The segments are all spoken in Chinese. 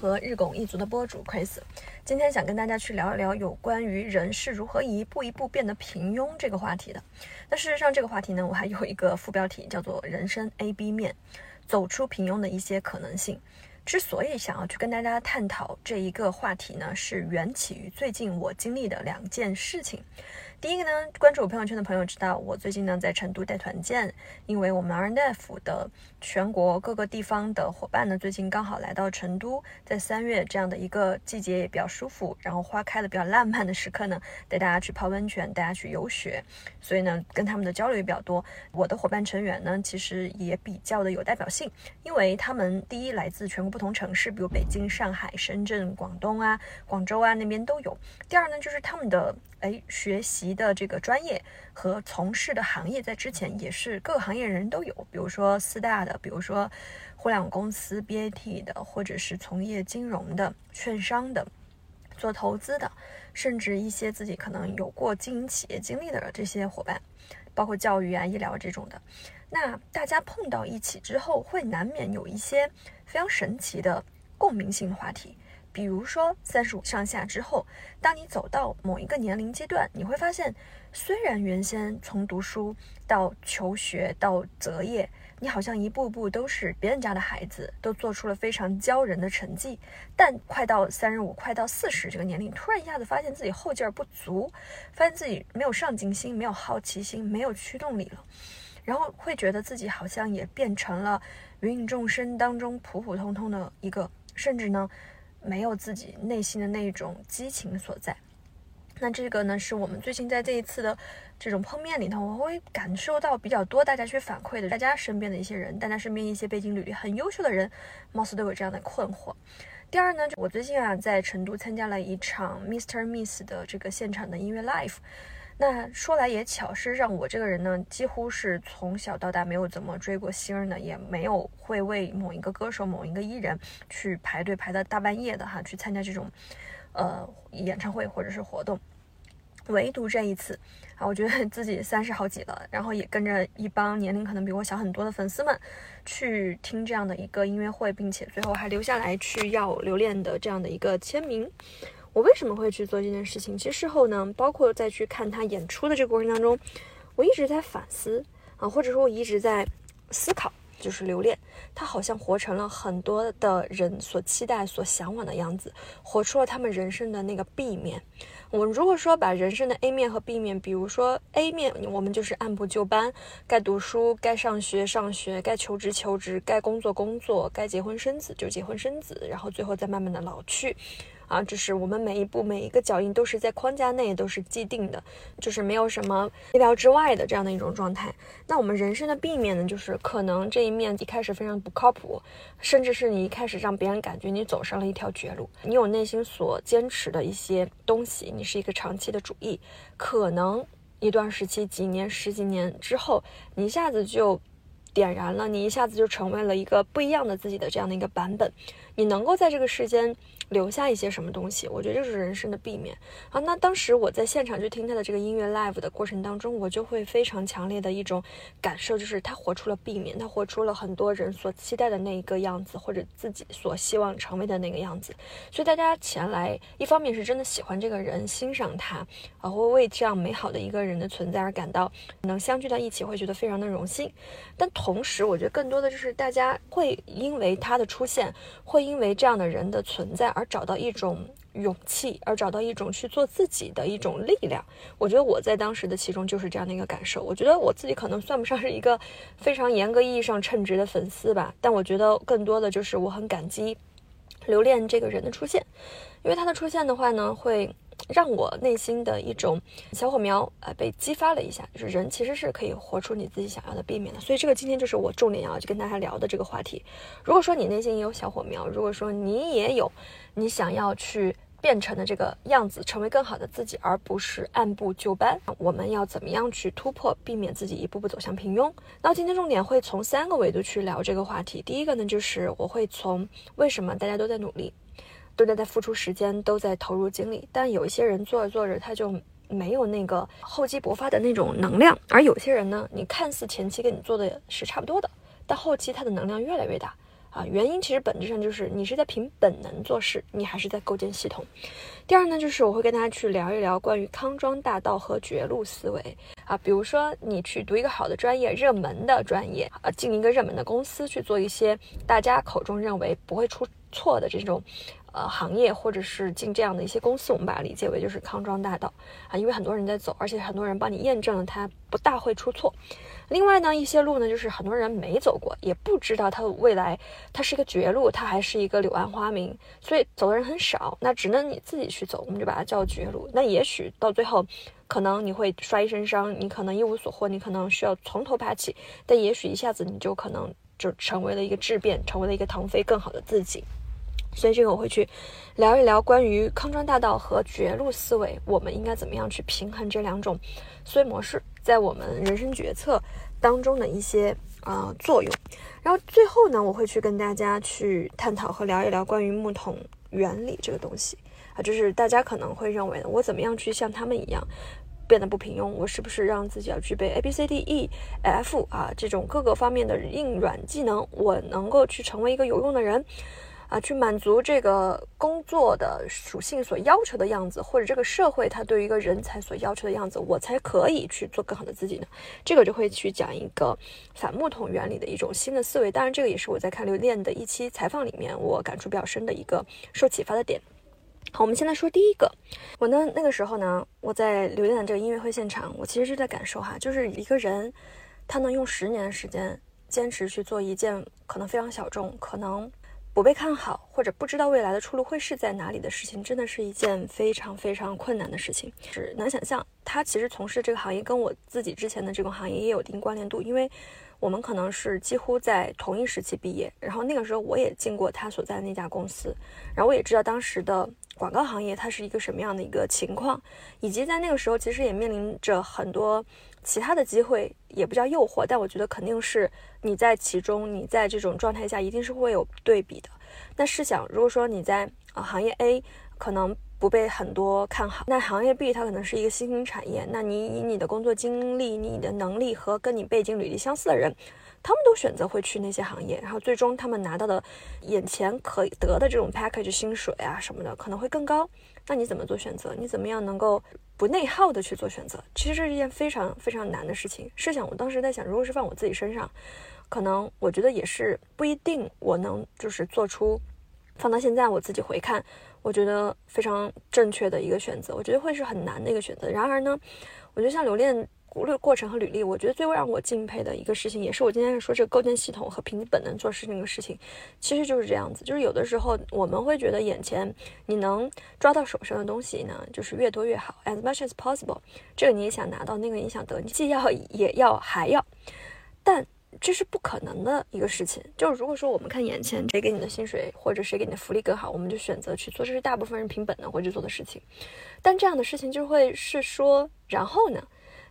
和日拱一卒的播主 Chris。今天想跟大家去聊一聊有关于人是如何一步一步变得平庸这个话题的。那事实上，这个话题呢，我还有一个副标题叫做“人生 A B 面，走出平庸的一些可能性”。之所以想要去跟大家探讨这一个话题呢，是缘起于最近我经历的两件事情。第一个呢，关注我朋友圈的朋友知道，我最近呢在成都带团建，因为我们 RNF 的全国各个地方的伙伴呢，最近刚好来到成都，在三月这样的一个季节也比较舒服，然后花开的比较烂漫的时刻呢，带大家去泡温泉，大家去游雪，所以呢，跟他们的交流也比较多。我的伙伴成员呢，其实也比较的有代表性，因为他们第一来自全国不同城市，比如北京、上海、深圳、广东啊、广州啊那边都有。第二呢，就是他们的。哎，学习的这个专业和从事的行业，在之前也是各个行业人都有，比如说四大的，比如说互联网公司 BAT 的，或者是从业金融的、券商的、做投资的，甚至一些自己可能有过经营企业经历的这些伙伴，包括教育啊、医疗这种的。那大家碰到一起之后，会难免有一些非常神奇的共鸣性话题。比如说三十五上下之后，当你走到某一个年龄阶段，你会发现，虽然原先从读书到求学到择业，你好像一步步都是别人家的孩子，都做出了非常骄人的成绩，但快到三十五、快到四十这个年龄，突然一下子发现自己后劲儿不足，发现自己没有上进心、没有好奇心、没有驱动力了，然后会觉得自己好像也变成了芸芸众生当中普普通通的一个，甚至呢。没有自己内心的那种激情所在，那这个呢，是我们最近在这一次的这种碰面里头，我会感受到比较多大家去反馈的，大家身边的一些人，大家身边一些背景履历很优秀的人，貌似都有这样的困惑。第二呢，我最近啊在成都参加了一场 Mister Miss 的这个现场的音乐 live。那说来也巧，事实上我这个人呢，几乎是从小到大没有怎么追过星儿呢，也没有会为某一个歌手、某一个艺人去排队排到大半夜的哈，去参加这种呃演唱会或者是活动。唯独这一次啊，我觉得自己三十好几了，然后也跟着一帮年龄可能比我小很多的粉丝们去听这样的一个音乐会，并且最后还留下来去要留恋的这样的一个签名。我为什么会去做这件事情？其实事后呢，包括在去看他演出的这个过程当中，我一直在反思啊，或者说我一直在思考，就是留恋他好像活成了很多的人所期待、所向往的样子，活出了他们人生的那个 B 面。我们如果说把人生的 A 面和 B 面，比如说 A 面，我们就是按部就班，该读书、该上学上学，该求职求职，该工作工作，该结婚生子就结婚生子，然后最后再慢慢的老去。啊，就是我们每一步每一个脚印都是在框架内，都是既定的，就是没有什么意料之外的这样的一种状态。那我们人生的避免呢，就是可能这一面一开始非常不靠谱，甚至是你一开始让别人感觉你走上了一条绝路。你有内心所坚持的一些东西，你是一个长期的主义，可能一段时期几年十几年之后，你一下子就点燃了，你一下子就成为了一个不一样的自己的这样的一个版本。你能够在这个世间。留下一些什么东西，我觉得这是人生的避免啊。那当时我在现场去听他的这个音乐 live 的过程当中，我就会非常强烈的一种感受，就是他活出了避免，他活出了很多人所期待的那一个样子，或者自己所希望成为的那个样子。所以大家前来，一方面是真的喜欢这个人，欣赏他，啊，会为这样美好的一个人的存在而感到能相聚到一起，会觉得非常的荣幸。但同时，我觉得更多的就是大家会因为他的出现，会因因为这样的人的存在而。找到一种勇气，而找到一种去做自己的一种力量。我觉得我在当时的其中就是这样的一个感受。我觉得我自己可能算不上是一个非常严格意义上称职的粉丝吧，但我觉得更多的就是我很感激留恋这个人的出现，因为他的出现的话呢，会。让我内心的一种小火苗，呃，被激发了一下。就是人其实是可以活出你自己想要的避免的。所以这个今天就是我重点要去跟大家聊的这个话题。如果说你内心也有小火苗，如果说你也有你想要去变成的这个样子，成为更好的自己，而不是按部就班，我们要怎么样去突破，避免自己一步步走向平庸？那今天重点会从三个维度去聊这个话题。第一个呢，就是我会从为什么大家都在努力。都在在付出时间，都在投入精力，但有一些人做着做着，他就没有那个厚积薄发的那种能量；而有些人呢，你看似前期跟你做的是差不多的，但后期他的能量越来越大，啊，原因其实本质上就是你是在凭本能做事，你还是在构建系统。第二呢，就是我会跟大家去聊一聊关于康庄大道和绝路思维啊，比如说你去读一个好的专业，热门的专业啊，进一个热门的公司去做一些大家口中认为不会出错的这种。呃，行业或者是进这样的一些公司，我们把它理解为就是康庄大道啊，因为很多人在走，而且很多人帮你验证了它不大会出错。另外呢，一些路呢，就是很多人没走过，也不知道它的未来它是一个绝路，它还是一个柳暗花明，所以走的人很少，那只能你自己去走，我们就把它叫绝路。那也许到最后，可能你会摔一身伤，你可能一无所获，你可能需要从头爬起，但也许一下子你就可能就成为了一个质变，成为了一个腾飞更好的自己。所以这个我会去聊一聊关于康庄大道和绝路思维，我们应该怎么样去平衡这两种思维模式在我们人生决策当中的一些啊作用。然后最后呢，我会去跟大家去探讨和聊一聊关于木桶原理这个东西啊，就是大家可能会认为，我怎么样去像他们一样变得不平庸？我是不是让自己要具备 A B C D E F 啊这种各个方面的硬软技能，我能够去成为一个有用的人？啊，去满足这个工作的属性所要求的样子，或者这个社会它对于一个人才所要求的样子，我才可以去做更好的自己呢。这个就会去讲一个反木桶原理的一种新的思维。当然，这个也是我在看刘恋的一期采访里面我感触比较深的一个受启发的点。好，我们先来说第一个。我呢，那个时候呢，我在刘恋的这个音乐会现场，我其实是在感受哈，就是一个人他能用十年的时间坚持去做一件可能非常小众，可能。不被看好，或者不知道未来的出路会是在哪里的事情，真的是一件非常非常困难的事情。只能想象，他其实从事这个行业跟我自己之前的这个行业也有一定关联度，因为我们可能是几乎在同一时期毕业。然后那个时候我也进过他所在的那家公司，然后我也知道当时的广告行业它是一个什么样的一个情况，以及在那个时候其实也面临着很多。其他的机会也不叫诱惑，但我觉得肯定是你在其中，你在这种状态下一定是会有对比的。那试想，如果说你在啊行业 A 可能不被很多看好，那行业 B 它可能是一个新兴产业，那你以你的工作经历、你的能力和跟你背景履历相似的人。他们都选择会去那些行业，然后最终他们拿到的眼前可以得的这种 package 薪水啊什么的可能会更高。那你怎么做选择？你怎么样能够不内耗的去做选择？其实这是一件非常非常难的事情。试想，我当时在想，如果是放我自己身上，可能我觉得也是不一定我能就是做出放到现在我自己回看，我觉得非常正确的一个选择。我觉得会是很难的一个选择。然而呢，我觉得像留恋。过过程和履历，我觉得最让我敬佩的一个事情，也是我今天说这个构建系统和凭本能做事那个事情，其实就是这样子。就是有的时候我们会觉得眼前你能抓到手上的东西呢，就是越多越好，as much as possible。这个你也想拿到，那个你想得，你既要也要还要，但这是不可能的一个事情。就是如果说我们看眼前谁给你的薪水或者谁给你的福利更好，我们就选择去做，这是大部分人凭本能会去做的事情。但这样的事情就会是说，然后呢？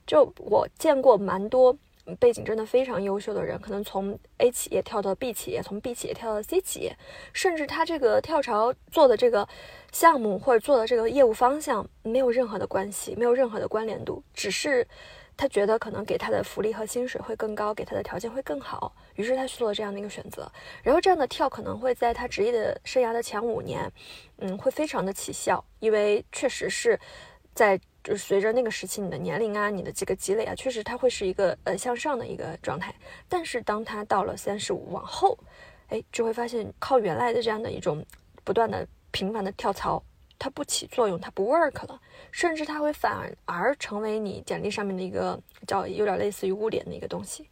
就我见过蛮多背景真的非常优秀的人，可能从 A 企业跳到 B 企业，从 B 企业跳到 C 企业，甚至他这个跳槽做的这个项目或者做的这个业务方向没有任何的关系，没有任何的关联度，只是他觉得可能给他的福利和薪水会更高，给他的条件会更好，于是他去做了这样的一个选择。然后这样的跳可能会在他职业的生涯的前五年，嗯，会非常的起效，因为确实是在。就是随着那个时期你的年龄啊，你的这个积累啊，确实它会是一个呃向上的一个状态。但是当他到了三十五往后，哎，就会发现靠原来的这样的一种不断的频繁的跳槽，它不起作用，它不 work 了，甚至它会反而成为你简历上面的一个叫有点类似于污点的一个东西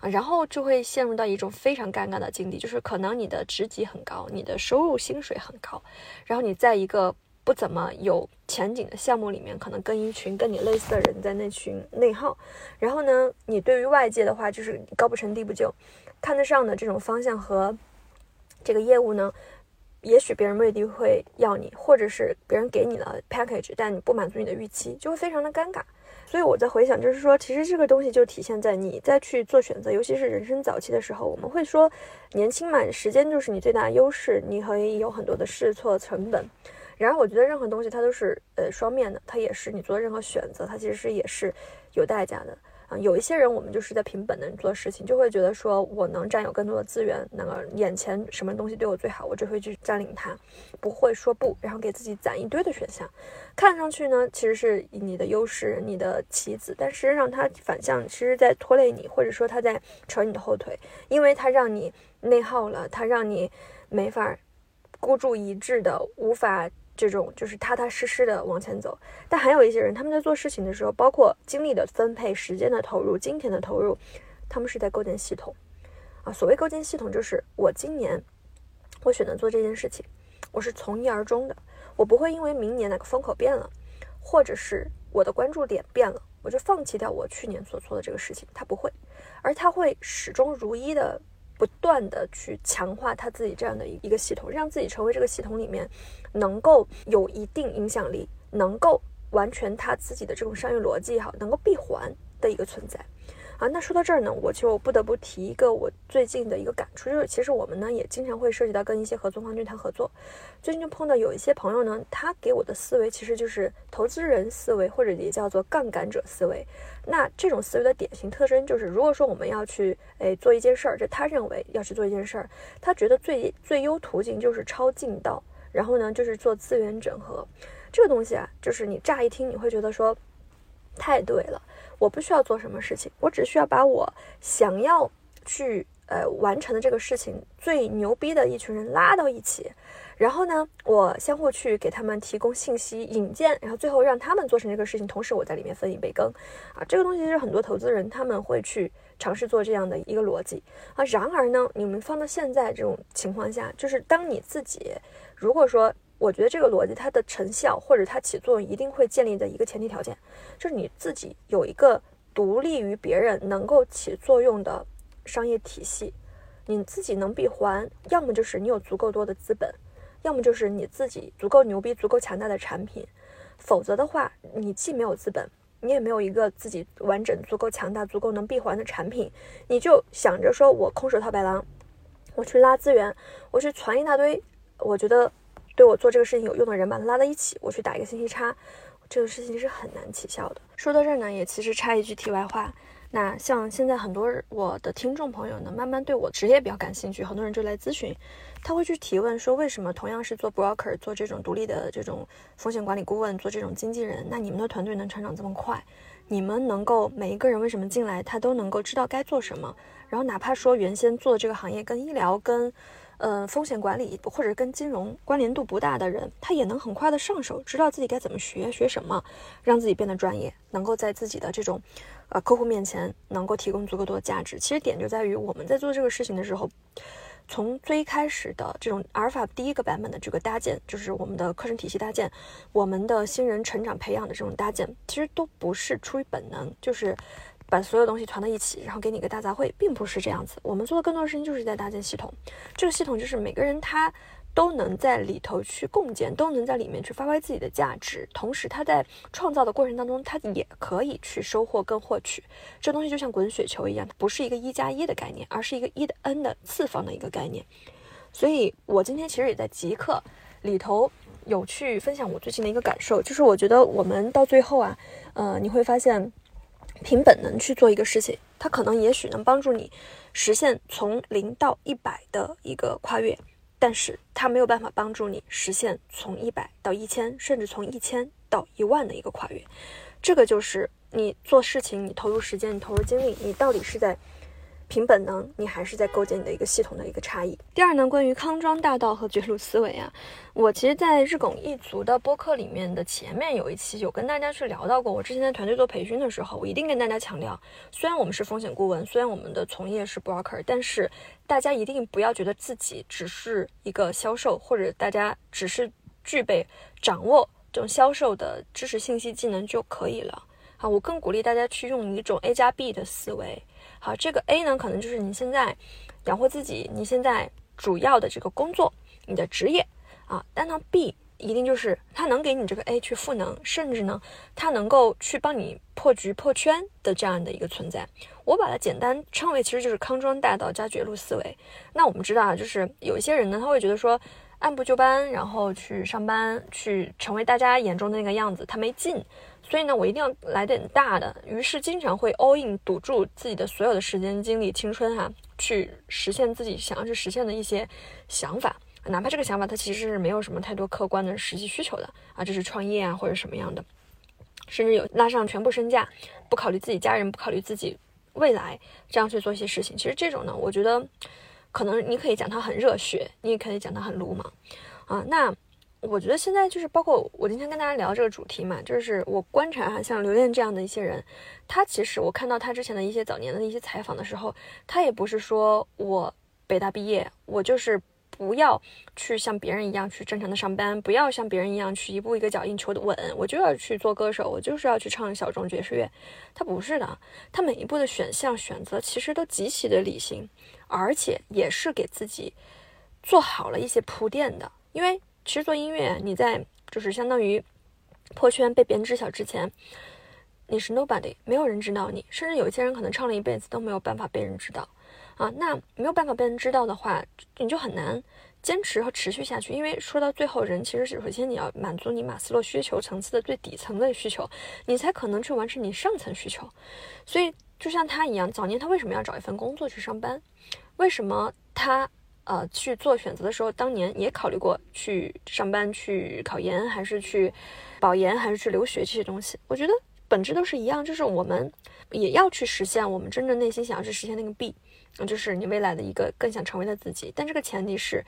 啊，然后就会陷入到一种非常尴尬的境地，就是可能你的职级很高，你的收入薪水很高，然后你在一个。不怎么有前景的项目里面，可能跟一群跟你类似的人在那群内耗。然后呢，你对于外界的话就是高不成低不就，看得上的这种方向和这个业务呢，也许别人未必会要你，或者是别人给你了 package，但你不满足你的预期，就会非常的尴尬。所以我在回想，就是说，其实这个东西就体现在你在去做选择，尤其是人生早期的时候，我们会说年轻嘛，时间就是你最大的优势，你可以有很多的试错成本。然而，我觉得任何东西它都是呃双面的，它也是你做任何选择，它其实是也是有代价的啊，有一些人我们就是在凭本能做事情，就会觉得说我能占有更多的资源，那个眼前什么东西对我最好，我就会去占领它，不会说不，然后给自己攒一堆的选项。看上去呢，其实是你的优势，你的棋子，但实际上它反向其实在拖累你，或者说它在扯你的后腿，因为它让你内耗了，它让你没法孤注一掷的，无法。这种就是踏踏实实的往前走，但还有一些人，他们在做事情的时候，包括精力的分配、时间的投入、金钱的投入，他们是在构建系统啊。所谓构建系统，就是我今年我选择做这件事情，我是从一而终的，我不会因为明年那个风口变了，或者是我的关注点变了，我就放弃掉我去年所做的这个事情，他不会，而他会始终如一的。不断的去强化他自己这样的一一个系统，让自己成为这个系统里面能够有一定影响力，能够完全他自己的这种商业逻辑也好，能够闭环的一个存在。啊，那说到这儿呢，我就不得不提一个我最近的一个感触，就是其实我们呢也经常会涉及到跟一些合作方去谈合作。最近就碰到有一些朋友呢，他给我的思维其实就是投资人思维，或者也叫做杠杆者思维。那这种思维的典型特征就是，如果说我们要去诶做一件事儿，就他认为要去做一件事儿，他觉得最最优途径就是抄近道，然后呢就是做资源整合。这个东西啊，就是你乍一听你会觉得说太对了。我不需要做什么事情，我只需要把我想要去呃完成的这个事情最牛逼的一群人拉到一起，然后呢，我相互去给他们提供信息引荐，然后最后让他们做成这个事情，同时我在里面分一杯羹啊。这个东西是很多投资人他们会去尝试做这样的一个逻辑啊。然而呢，你们放到现在这种情况下，就是当你自己如果说。我觉得这个逻辑它的成效或者它起作用一定会建立的一个前提条件，就是你自己有一个独立于别人能够起作用的商业体系，你自己能闭环，要么就是你有足够多的资本，要么就是你自己足够牛逼、足够强大的产品，否则的话，你既没有资本，你也没有一个自己完整、足够强大、足够能闭环的产品，你就想着说我空手套白狼，我去拉资源，我去传一大堆，我觉得。对我做这个事情有用的人把他拉在一起，我去打一个信息差，这个事情是很难起效的。说到这儿呢，也其实插一句题外话，那像现在很多我的听众朋友呢，慢慢对我职业比较感兴趣，很多人就来咨询，他会去提问说，为什么同样是做 broker，做这种独立的这种风险管理顾问，做这种经纪人，那你们的团队能成长这么快？你们能够每一个人为什么进来，他都能够知道该做什么？然后哪怕说原先做这个行业跟医疗跟呃，风险管理或者跟金融关联度不大的人，他也能很快的上手，知道自己该怎么学，学什么，让自己变得专业，能够在自己的这种呃客户面前能够提供足够多的价值。其实点就在于我们在做这个事情的时候，从最开始的这种阿尔法第一个版本的这个搭建，就是我们的课程体系搭建，我们的新人成长培养的这种搭建，其实都不是出于本能，就是。把所有东西团到一起，然后给你个大杂烩，并不是这样子。我们做的更多的事情就是在搭建系统。这个系统就是每个人他都能在里头去共建，都能在里面去发挥自己的价值。同时，他在创造的过程当中，他也可以去收获跟获取。这东西就像滚雪球一样，不是一个一加一的概念，而是一个一的 n 的次方的一个概念。所以我今天其实也在极客里头有去分享我最近的一个感受，就是我觉得我们到最后啊，呃，你会发现。凭本能去做一个事情，它可能也许能帮助你实现从零到一百的一个跨越，但是它没有办法帮助你实现从一百到一千，甚至从一千到一万的一个跨越。这个就是你做事情，你投入时间，你投入精力，你到底是在。凭本能，你还是在构建你的一个系统的一个差异。第二呢，关于康庄大道和绝路思维啊，我其实，在日拱一卒的播客里面的前面有一期有跟大家去聊到过。我之前在团队做培训的时候，我一定跟大家强调，虽然我们是风险顾问，虽然我们的从业是 broker，但是大家一定不要觉得自己只是一个销售，或者大家只是具备掌握这种销售的知识、信息、技能就可以了啊！我更鼓励大家去用一种 A 加 B 的思维。好，这个 A 呢，可能就是你现在养活自己，你现在主要的这个工作，你的职业啊。但呢，B 一定就是它能给你这个 A 去赋能，甚至呢，它能够去帮你破局、破圈的这样的一个存在。我把它简单称为，其实就是康庄大道加绝路思维。那我们知道啊，就是有一些人呢，他会觉得说，按部就班，然后去上班，去成为大家眼中的那个样子，他没劲，所以呢，我一定要来点大的，于是经常会 all in 赌注自己的所有的时间、精力、青春哈，去实现自己想要去实现的一些想法，哪怕这个想法它其实是没有什么太多客观的实际需求的啊，这是创业啊或者什么样的，甚至有拉上全部身价，不考虑自己家人，不考虑自己未来，这样去做一些事情，其实这种呢，我觉得。可能你可以讲他很热血，你也可以讲他很鲁莽，啊，那我觉得现在就是包括我今天跟大家聊这个主题嘛，就是我观察哈，像刘恋这样的一些人，他其实我看到他之前的一些早年的一些采访的时候，他也不是说我北大毕业，我就是。不要去像别人一样去正常的上班，不要像别人一样去一步一个脚印求的稳。我就要去做歌手，我就是要去唱小众爵士乐。他不是的，他每一步的选项选择其实都极其的理性，而且也是给自己做好了一些铺垫的。因为其实做音乐，你在就是相当于破圈被别人知晓之前，你是 nobody，没有人知道你，甚至有些人可能唱了一辈子都没有办法被人知道。啊，那没有办法被人知道的话，你就很难坚持和持续下去。因为说到最后，人其实是首先你要满足你马斯洛需求层次的最底层的需求，你才可能去完成你上层需求。所以就像他一样，早年他为什么要找一份工作去上班？为什么他呃去做选择的时候，当年也考虑过去上班、去考研，还是去保研，还是去留学这些东西？我觉得本质都是一样，就是我们也要去实现我们真正内心想要去实现那个 B。就是你未来的一个更想成为的自己，但这个前提是，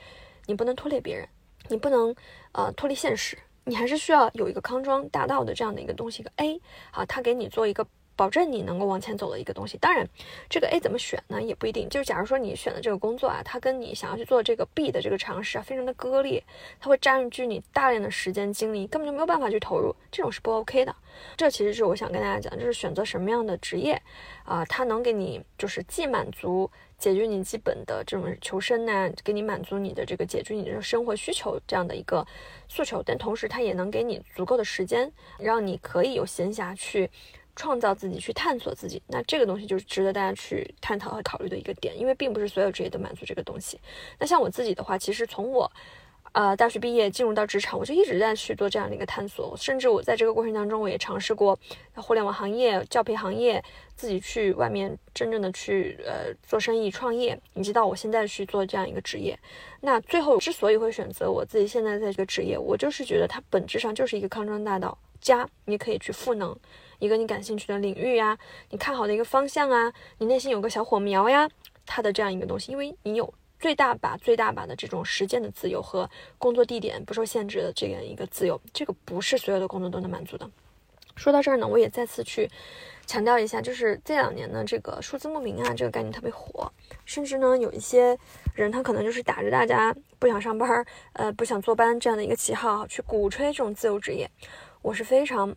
你不能拖累别人，你不能呃脱离现实，你还是需要有一个康庄大道的这样的一个东西，一个 A，好，他给你做一个。保证你能够往前走的一个东西，当然，这个 A 怎么选呢？也不一定。就是假如说你选的这个工作啊，它跟你想要去做这个 B 的这个尝试啊，非常的割裂，它会占据你大量的时间精力，根本就没有办法去投入，这种是不 OK 的。这其实是我想跟大家讲，就是选择什么样的职业啊，它能给你就是既满足解决你基本的这种求生呢，给你满足你的这个解决你的生活需求这样的一个诉求，但同时它也能给你足够的时间，让你可以有闲暇去。创造自己，去探索自己，那这个东西就是值得大家去探讨和考虑的一个点，因为并不是所有职业都满足这个东西。那像我自己的话，其实从我，呃，大学毕业进入到职场，我就一直在去做这样的一个探索，甚至我在这个过程当中，我也尝试过互联网行业、教培行业，自己去外面真正的去呃做生意、创业，以及到我现在去做这样一个职业。那最后之所以会选择我自己现在在这个职业，我就是觉得它本质上就是一个康庄大道，加你可以去赋能。一个你感兴趣的领域呀，你看好的一个方向啊，你内心有个小火苗呀，它的这样一个东西，因为你有最大把、最大把的这种实践的自由和工作地点不受限制的这样一个自由，这个不是所有的工作都能满足的。说到这儿呢，我也再次去强调一下，就是这两年呢，这个数字牧民啊，这个概念特别火，甚至呢，有一些人他可能就是打着大家不想上班、呃不想坐班这样的一个旗号去鼓吹这种自由职业，我是非常。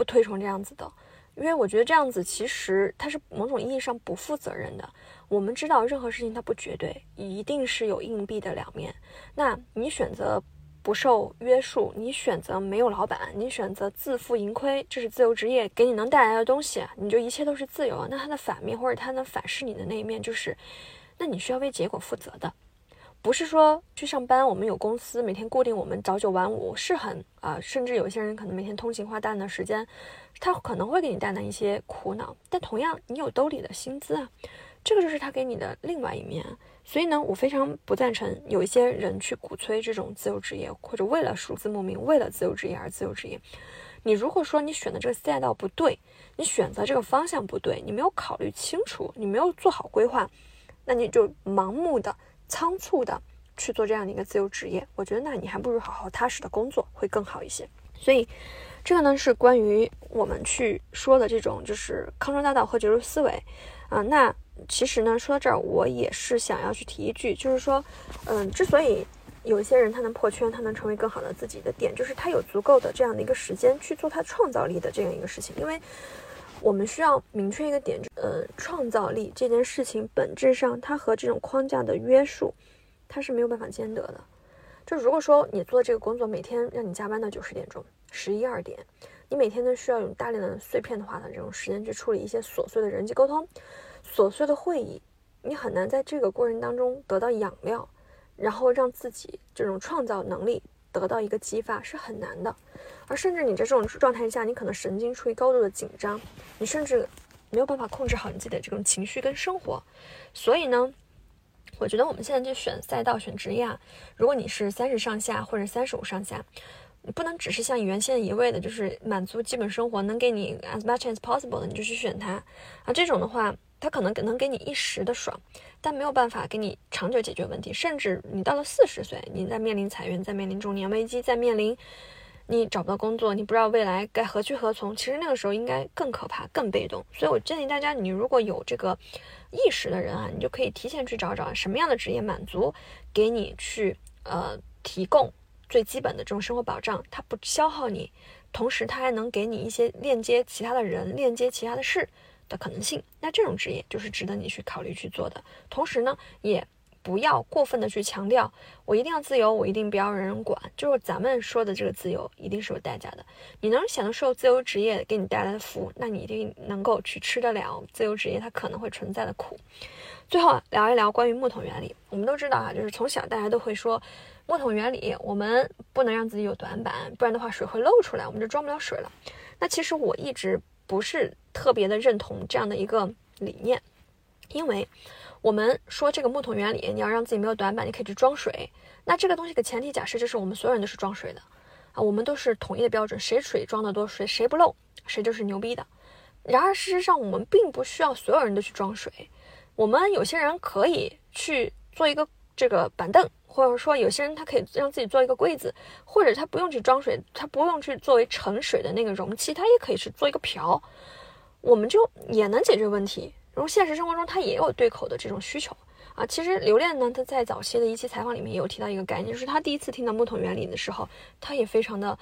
不推崇这样子的，因为我觉得这样子其实它是某种意义上不负责任的。我们知道任何事情它不绝对，一定是有硬币的两面。那你选择不受约束，你选择没有老板，你选择自负盈亏，这是自由职业给你能带来的东西，你就一切都是自由。那它的反面或者它能反噬你的那一面，就是那你需要为结果负责的。不是说去上班，我们有公司，每天固定我们早九晚五是很啊，甚至有些人可能每天通勤花大量的时间，他可能会给你带来一些苦恼。但同样，你有兜里的薪资啊，这个就是他给你的另外一面。所以呢，我非常不赞成有一些人去鼓吹这种自由职业，或者为了数字牧民，为了自由职业而自由职业。你如果说你选的这个赛道不对，你选择这个方向不对，你没有考虑清楚，你没有做好规划，那你就盲目的。仓促的去做这样的一个自由职业，我觉得那你还不如好好踏实的工作会更好一些。所以，这个呢是关于我们去说的这种就是康庄大道和绝对思维啊。那其实呢说到这儿，我也是想要去提一句，就是说，嗯，之所以有一些人他能破圈，他能成为更好的自己的点，就是他有足够的这样的一个时间去做他创造力的这样一个事情，因为。我们需要明确一个点，呃，创造力这件事情本质上它和这种框架的约束，它是没有办法兼得的。就如果说你做这个工作，每天让你加班到九十点钟、十一二点，你每天都需要用大量的碎片化的这种时间去处理一些琐碎的人际沟通、琐碎的会议，你很难在这个过程当中得到养料，然后让自己这种创造能力得到一个激发是很难的。而甚至你在这种状态下，你可能神经处于高度的紧张，你甚至没有办法控制好你自己的这种情绪跟生活。所以呢，我觉得我们现在就选赛道、选职业，啊，如果你是三十上下或者三十五上下。你不能只是像原先一味的，就是满足基本生活，能给你 as much as possible 的，你就去选它啊。这种的话，它可能能给你一时的爽，但没有办法给你长久解决问题。甚至你到了四十岁，你在面临裁员，在面临中年危机，在面临你找不到工作，你不知道未来该何去何从。其实那个时候应该更可怕、更被动。所以我建议大家，你如果有这个意识的人啊，你就可以提前去找找什么样的职业满足给你去呃提供。最基本的这种生活保障，它不消耗你，同时它还能给你一些链接其他的人、链接其他的事的可能性。那这种职业就是值得你去考虑去做的。同时呢，也不要过分的去强调我一定要自由，我一定不要人人管。就是咱们说的这个自由，一定是有代价的。你能享受自由职业给你带来的福，那你一定能够去吃得了自由职业它可能会存在的苦。最后聊一聊关于木桶原理。我们都知道啊，就是从小大家都会说。木桶原理，我们不能让自己有短板，不然的话水会漏出来，我们就装不了水了。那其实我一直不是特别的认同这样的一个理念，因为我们说这个木桶原理，你要让自己没有短板，你可以去装水。那这个东西的前提假设就是我们所有人都是装水的啊，我们都是统一的标准，谁水装的多，谁谁不漏，谁就是牛逼的。然而事实上，我们并不需要所有人都去装水，我们有些人可以去做一个这个板凳。或者说，有些人他可以让自己做一个柜子，或者他不用去装水，他不用去作为盛水的那个容器，他也可以去做一个瓢，我们就也能解决问题。然后现实生活中，他也有对口的这种需求啊。其实刘恋呢，他在早期的一期采访里面也有提到一个概念，就是他第一次听到木桶原理的时候，他也非常的。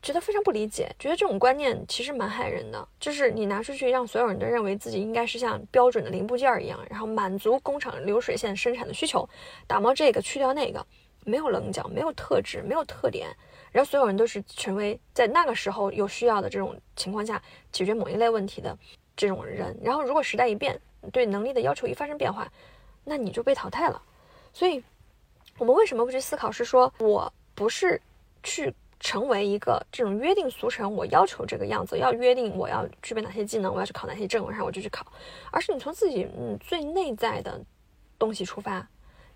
觉得非常不理解，觉得这种观念其实蛮害人的。就是你拿出去让所有人都认为自己应该是像标准的零部件一样，然后满足工厂流水线生产的需求，打磨这个去掉那个，没有棱角，没有特质，没有特点，然后所有人都是成为在那个时候有需要的这种情况下解决某一类问题的这种人。然后如果时代一变，对能力的要求一发生变化，那你就被淘汰了。所以，我们为什么不去思考？是说我不是去。成为一个这种约定俗成，我要求这个样子，要约定我要具备哪些技能，我要去考哪些证，然后我就去考。而是你从自己嗯最内在的东西出发，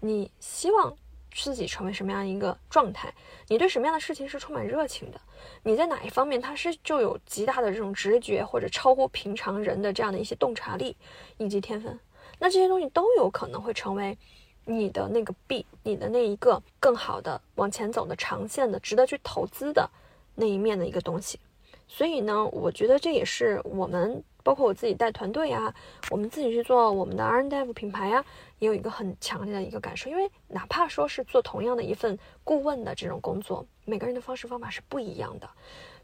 你希望自己成为什么样一个状态？你对什么样的事情是充满热情的？你在哪一方面它是就有极大的这种直觉或者超乎平常人的这样的一些洞察力以及天分？那这些东西都有可能会成为。你的那个币，你的那一个更好的往前走的长线的、值得去投资的那一面的一个东西，所以呢，我觉得这也是我们，包括我自己带团队啊，我们自己去做我们的 R N D F 品牌啊，也有一个很强烈的一个感受，因为哪怕说是做同样的一份顾问的这种工作，每个人的方式方法是不一样的。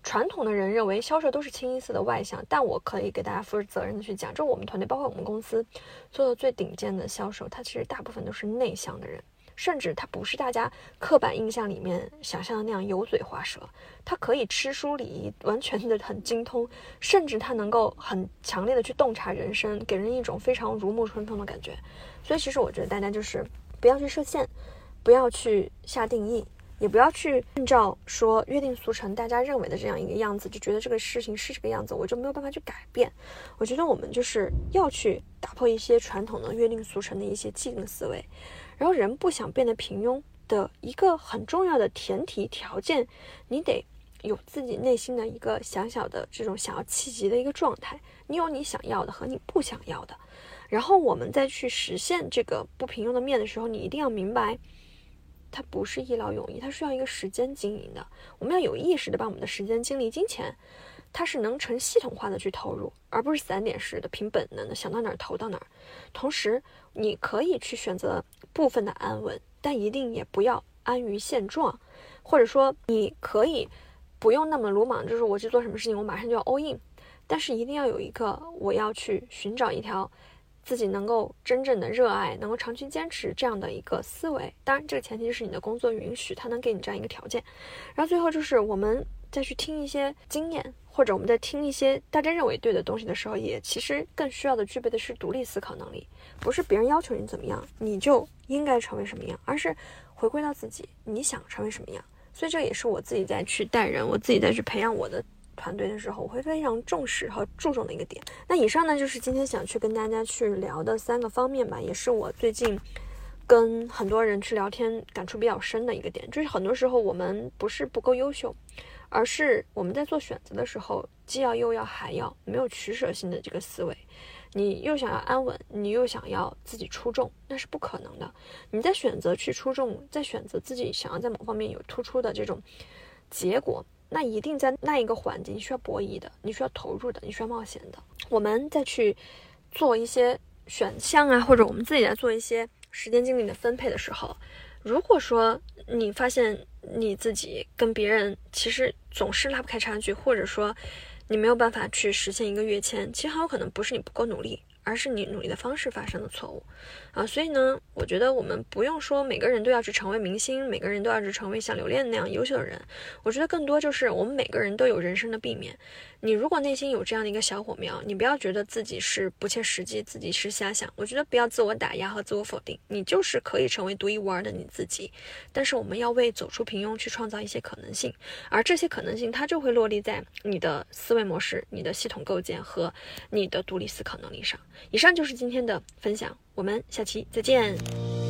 传统的人认为销售都是清一色的外向，但我可以给大家负责任的去讲，就我们团队，包括我们公司做的最顶尖的销售，他其实大部分都是内向的人，甚至他不是大家刻板印象里面想象的那样油嘴滑舌，他可以吃书礼仪，完全的很精通，甚至他能够很强烈的去洞察人生，给人一种非常如沐春风的感觉。所以其实我觉得大家就是不要去设限，不要去下定义。也不要去按照说约定俗成，大家认为的这样一个样子，就觉得这个事情是这个样子，我就没有办法去改变。我觉得我们就是要去打破一些传统的约定俗成的一些既定思维。然后，人不想变得平庸的一个很重要的前提条件，你得有自己内心的一个小小的这种想要企及的一个状态。你有你想要的和你不想要的。然后，我们再去实现这个不平庸的面的时候，你一定要明白。它不是一劳永逸，它需要一个时间经营的。我们要有意识的把我们的时间、精力、金钱，它是能成系统化的去投入，而不是散点式的、凭本能的想到哪儿投到哪儿。同时，你可以去选择部分的安稳，但一定也不要安于现状。或者说，你可以不用那么鲁莽，就是我去做什么事情，我马上就要 all in，但是一定要有一个我要去寻找一条。自己能够真正的热爱，能够长期坚持这样的一个思维，当然这个前提是你的工作允许，他能给你这样一个条件。然后最后就是我们再去听一些经验。或者我们在听一些大家认为对的东西的时候，也其实更需要的具备的是独立思考能力，不是别人要求你怎么样，你就应该成为什么样，而是回归到自己，你想成为什么样。所以这也是我自己在去带人，我自己在去培养我的团队的时候，我会非常重视和注重的一个点。那以上呢，就是今天想去跟大家去聊的三个方面吧，也是我最近跟很多人去聊天感触比较深的一个点，就是很多时候我们不是不够优秀。而是我们在做选择的时候，既要又要还要，没有取舍性的这个思维。你又想要安稳，你又想要自己出众，那是不可能的。你在选择去出众，在选择自己想要在某方面有突出的这种结果，那一定在那一个环境需要博弈的，你需要投入的，你需要冒险的。我们再去做一些选项啊，或者我们自己来做一些时间精力的分配的时候。如果说你发现你自己跟别人其实总是拉不开差距，或者说你没有办法去实现一个跃迁，其实很有可能不是你不够努力。而是你努力的方式发生了错误，啊，所以呢，我觉得我们不用说每个人都要去成为明星，每个人都要去成为像刘恋那样优秀的人。我觉得更多就是我们每个人都有人生的避免。你如果内心有这样的一个小火苗，你不要觉得自己是不切实际，自己是瞎想。我觉得不要自我打压和自我否定，你就是可以成为独一无二的你自己。但是我们要为走出平庸去创造一些可能性，而这些可能性它就会落地在你的思维模式、你的系统构建和你的独立思考能力上。以上就是今天的分享，我们下期再见。